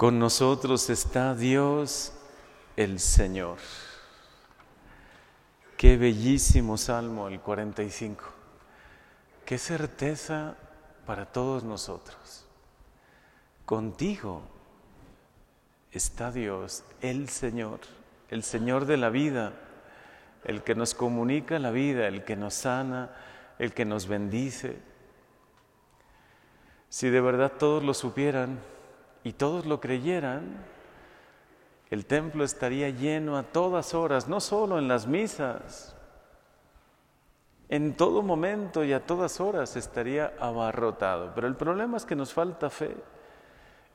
Con nosotros está Dios el Señor. Qué bellísimo salmo el 45. Qué certeza para todos nosotros. Contigo está Dios, el Señor, el Señor de la vida, el que nos comunica la vida, el que nos sana, el que nos bendice. Si de verdad todos lo supieran, y todos lo creyeran, el templo estaría lleno a todas horas, no solo en las misas, en todo momento y a todas horas estaría abarrotado. Pero el problema es que nos falta fe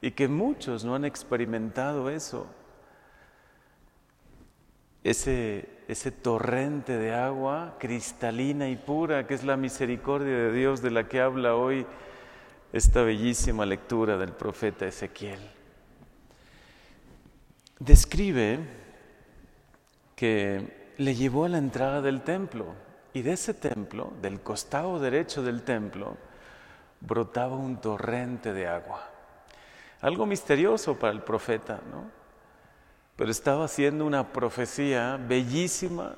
y que muchos no han experimentado eso. Ese, ese torrente de agua cristalina y pura que es la misericordia de Dios de la que habla hoy esta bellísima lectura del profeta Ezequiel. Describe que le llevó a la entrada del templo y de ese templo, del costado derecho del templo, brotaba un torrente de agua. Algo misterioso para el profeta, ¿no? Pero estaba haciendo una profecía bellísima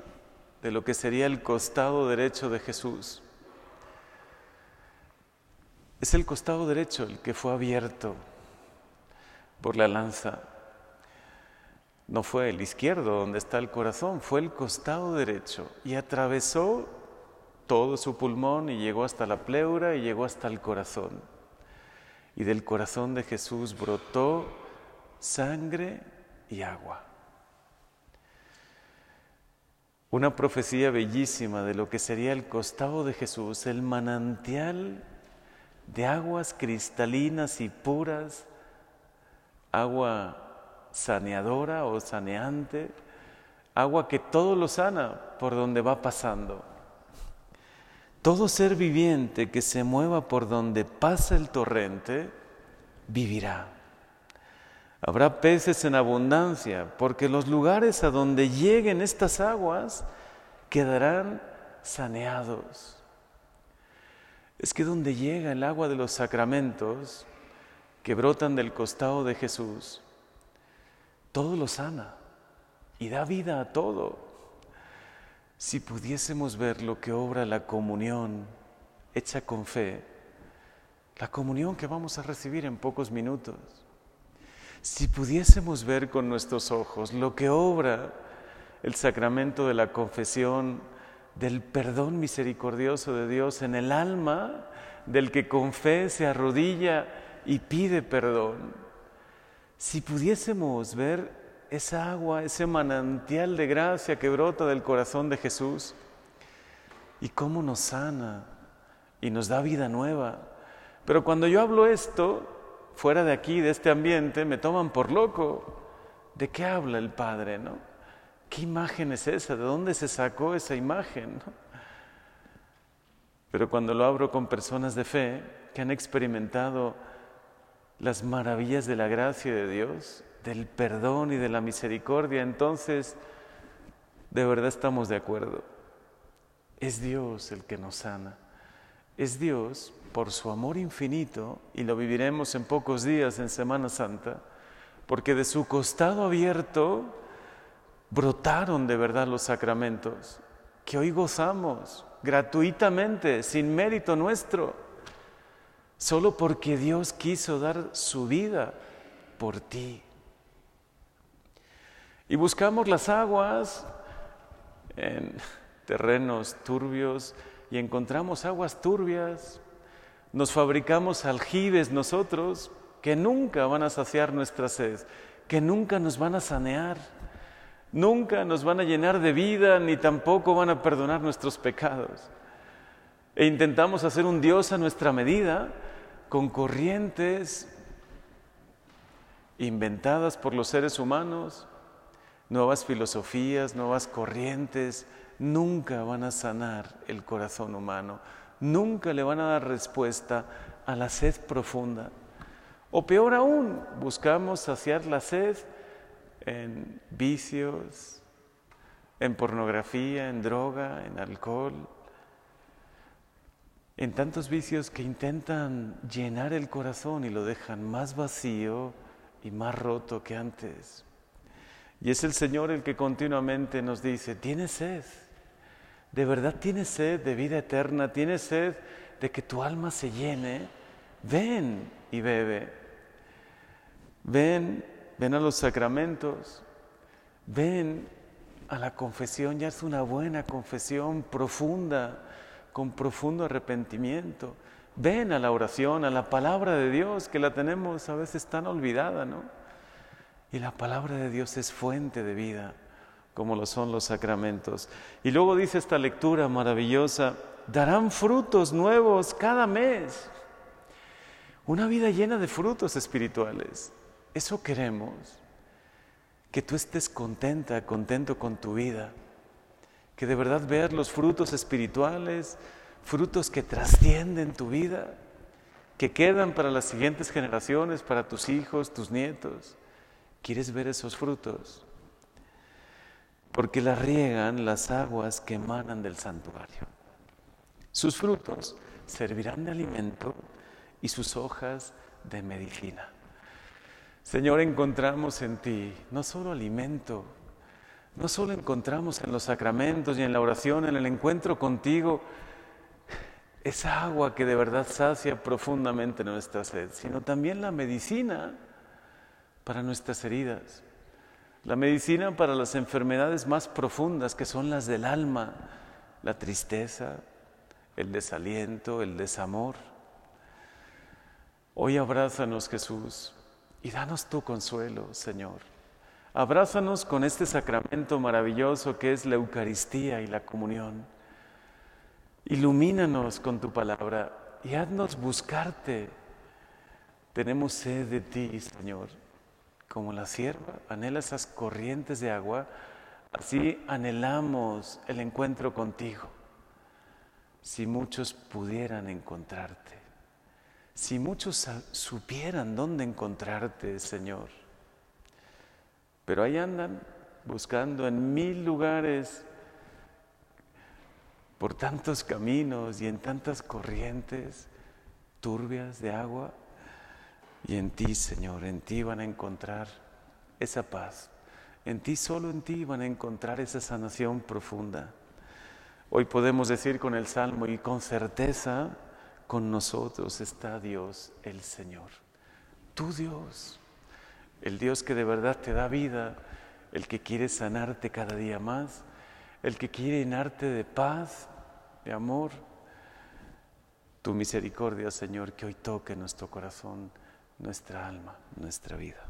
de lo que sería el costado derecho de Jesús. Es el costado derecho el que fue abierto por la lanza. No fue el izquierdo donde está el corazón, fue el costado derecho y atravesó todo su pulmón y llegó hasta la pleura y llegó hasta el corazón. Y del corazón de Jesús brotó sangre y agua. Una profecía bellísima de lo que sería el costado de Jesús, el manantial de aguas cristalinas y puras, agua saneadora o saneante, agua que todo lo sana por donde va pasando. Todo ser viviente que se mueva por donde pasa el torrente, vivirá. Habrá peces en abundancia, porque los lugares a donde lleguen estas aguas quedarán saneados es que donde llega el agua de los sacramentos que brotan del costado de Jesús, todo lo sana y da vida a todo. Si pudiésemos ver lo que obra la comunión hecha con fe, la comunión que vamos a recibir en pocos minutos, si pudiésemos ver con nuestros ojos lo que obra el sacramento de la confesión, del perdón misericordioso de Dios en el alma del que con fe se arrodilla y pide perdón. Si pudiésemos ver esa agua, ese manantial de gracia que brota del corazón de Jesús y cómo nos sana y nos da vida nueva. Pero cuando yo hablo esto, fuera de aquí, de este ambiente, me toman por loco. ¿De qué habla el Padre, no? ¿Qué imagen es esa? ¿De dónde se sacó esa imagen? Pero cuando lo abro con personas de fe que han experimentado las maravillas de la gracia de Dios, del perdón y de la misericordia, entonces de verdad estamos de acuerdo. Es Dios el que nos sana. Es Dios, por su amor infinito, y lo viviremos en pocos días en Semana Santa, porque de su costado abierto brotaron de verdad los sacramentos que hoy gozamos gratuitamente, sin mérito nuestro, solo porque Dios quiso dar su vida por ti. Y buscamos las aguas en terrenos turbios y encontramos aguas turbias. Nos fabricamos aljibes nosotros que nunca van a saciar nuestra sed, que nunca nos van a sanear nunca nos van a llenar de vida ni tampoco van a perdonar nuestros pecados. E intentamos hacer un Dios a nuestra medida con corrientes inventadas por los seres humanos, nuevas filosofías, nuevas corrientes, nunca van a sanar el corazón humano, nunca le van a dar respuesta a la sed profunda. O peor aún, buscamos saciar la sed en vicios, en pornografía, en droga, en alcohol, en tantos vicios que intentan llenar el corazón y lo dejan más vacío y más roto que antes. Y es el Señor el que continuamente nos dice, tienes sed, de verdad tienes sed de vida eterna, tienes sed de que tu alma se llene, ven y bebe. Ven, ven a los sacramentos, ven a la confesión, ya es una buena confesión profunda, con profundo arrepentimiento. Ven a la oración, a la palabra de Dios, que la tenemos a veces tan olvidada, ¿no? Y la palabra de Dios es fuente de vida, como lo son los sacramentos. Y luego dice esta lectura maravillosa, darán frutos nuevos cada mes. Una vida llena de frutos espirituales. Eso queremos. Que tú estés contenta, contento con tu vida. Que de verdad veas los frutos espirituales, frutos que trascienden tu vida, que quedan para las siguientes generaciones, para tus hijos, tus nietos. ¿Quieres ver esos frutos? Porque la riegan las aguas que emanan del santuario. Sus frutos servirán de alimento y sus hojas de medicina. Señor, encontramos en ti no solo alimento, no solo encontramos en los sacramentos y en la oración, en el encuentro contigo, esa agua que de verdad sacia profundamente nuestra sed, sino también la medicina para nuestras heridas, la medicina para las enfermedades más profundas que son las del alma, la tristeza, el desaliento, el desamor. Hoy abrázanos Jesús y danos tu consuelo, Señor. Abrázanos con este sacramento maravilloso que es la Eucaristía y la comunión. Ilumínanos con tu palabra y haznos buscarte. Tenemos sed de ti, Señor. Como la sierva anhela esas corrientes de agua, así anhelamos el encuentro contigo. Si muchos pudieran encontrarte, si muchos supieran dónde encontrarte, Señor. Pero ahí andan buscando en mil lugares, por tantos caminos y en tantas corrientes turbias de agua y en ti, Señor, en ti van a encontrar esa paz. En ti, solo en ti van a encontrar esa sanación profunda. Hoy podemos decir con el Salmo y con certeza, con nosotros está Dios el Señor. Tu Dios, el Dios que de verdad te da vida, el que quiere sanarte cada día más, el que quiere llenarte de paz, de amor. Tu misericordia, Señor, que hoy toque nuestro corazón nuestra alma, nuestra vida.